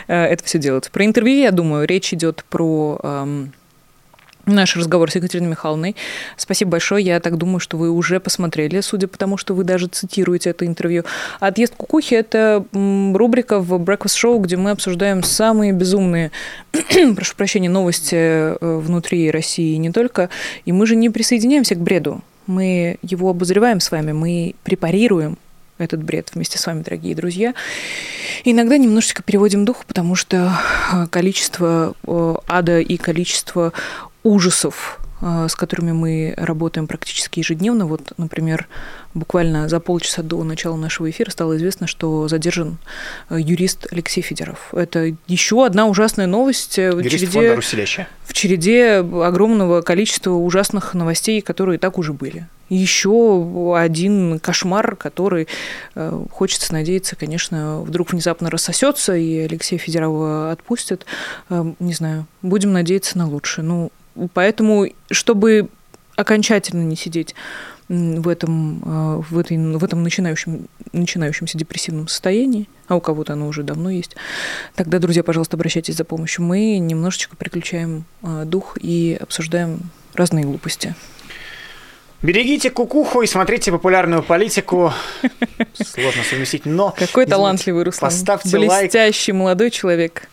э, это все делать. Про интервью, я думаю, речь идет про эм, наш разговор с Екатериной Михайловной. Спасибо большое. Я так думаю, что вы уже посмотрели, судя по тому, что вы даже цитируете это интервью. «Отъезд кукухи» — это рубрика в Breakfast Show, где мы обсуждаем самые безумные, [clears throat] прошу прощения, новости э, внутри России и не только. И мы же не присоединяемся к бреду мы его обозреваем с вами, мы препарируем этот бред вместе с вами, дорогие друзья. иногда немножечко переводим дух, потому что э, количество э, ада и количество ужасов, с которыми мы работаем практически ежедневно. Вот, например, буквально за полчаса до начала нашего эфира стало известно, что задержан юрист Алексей Федоров. Это еще одна ужасная новость в Юрист череде, в череде огромного количества ужасных новостей, которые и так уже были еще один кошмар, который, э, хочется надеяться, конечно, вдруг внезапно рассосется, и Алексея Федорова отпустят. Э, не знаю, будем надеяться на лучшее. Ну, поэтому, чтобы окончательно не сидеть в этом, э, в этой, в этом начинающем, начинающемся депрессивном состоянии, а у кого-то оно уже давно есть, тогда, друзья, пожалуйста, обращайтесь за помощью. Мы немножечко приключаем дух и обсуждаем разные глупости. Берегите кукуху и смотрите популярную политику. [laughs] Сложно совместить, но... Какой талантливый Руслан. Поставьте Блестящий лайк. молодой человек,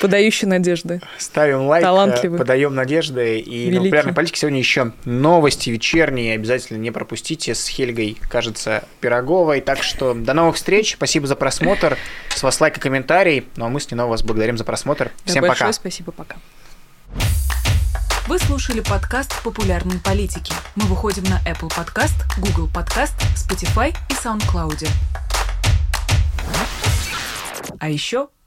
подающий надежды. Ставим лайк, Талантливый. подаем надежды. И Великий. на популярной политике сегодня еще новости вечерние. Обязательно не пропустите с Хельгой, кажется, Пироговой. Так что до новых встреч. Спасибо за просмотр. С вас лайк и комментарий. Ну а мы снова вас благодарим за просмотр. Всем да, пока. Большое спасибо, пока. Вы слушали подкаст «Популярные политики». Мы выходим на Apple Podcast, Google Podcast, Spotify и SoundCloud. А еще